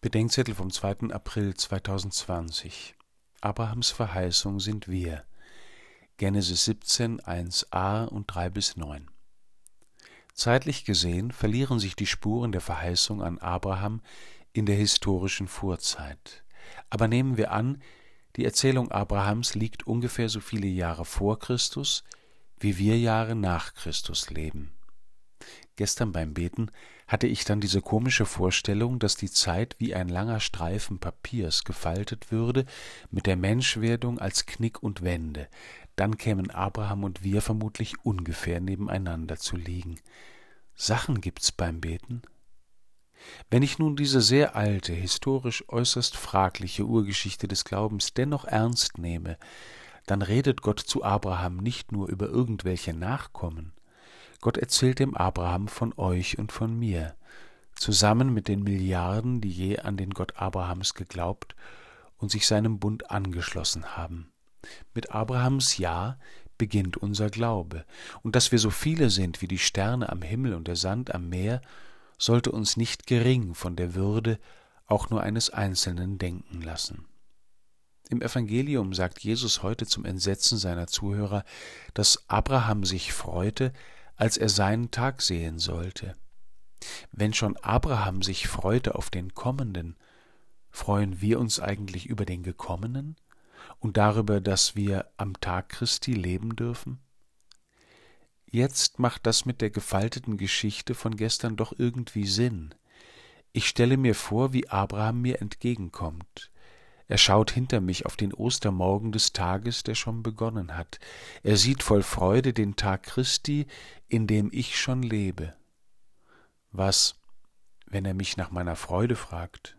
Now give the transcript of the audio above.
Bedenkzettel vom 2. April 2020 Abrahams Verheißung sind wir. Genesis 17, 1a und 3 bis 9. Zeitlich gesehen verlieren sich die Spuren der Verheißung an Abraham in der historischen Vorzeit. Aber nehmen wir an, die Erzählung Abrahams liegt ungefähr so viele Jahre vor Christus, wie wir Jahre nach Christus leben. Gestern beim Beten hatte ich dann diese komische Vorstellung, dass die Zeit wie ein langer Streifen Papiers gefaltet würde, mit der Menschwerdung als Knick und Wende. Dann kämen Abraham und wir vermutlich ungefähr nebeneinander zu liegen. Sachen gibt's beim Beten? Wenn ich nun diese sehr alte, historisch äußerst fragliche Urgeschichte des Glaubens dennoch ernst nehme, dann redet Gott zu Abraham nicht nur über irgendwelche Nachkommen, Gott erzählt dem Abraham von euch und von mir, zusammen mit den Milliarden, die je an den Gott Abrahams geglaubt und sich seinem Bund angeschlossen haben. Mit Abrahams Ja beginnt unser Glaube, und dass wir so viele sind wie die Sterne am Himmel und der Sand am Meer, sollte uns nicht gering von der Würde auch nur eines Einzelnen denken lassen. Im Evangelium sagt Jesus heute zum Entsetzen seiner Zuhörer, dass Abraham sich freute, als er seinen Tag sehen sollte. Wenn schon Abraham sich freute auf den kommenden, freuen wir uns eigentlich über den gekommenen und darüber, dass wir am Tag Christi leben dürfen? Jetzt macht das mit der gefalteten Geschichte von gestern doch irgendwie Sinn. Ich stelle mir vor, wie Abraham mir entgegenkommt. Er schaut hinter mich auf den Ostermorgen des Tages, der schon begonnen hat. Er sieht voll Freude den Tag Christi, in dem ich schon lebe. Was, wenn er mich nach meiner Freude fragt?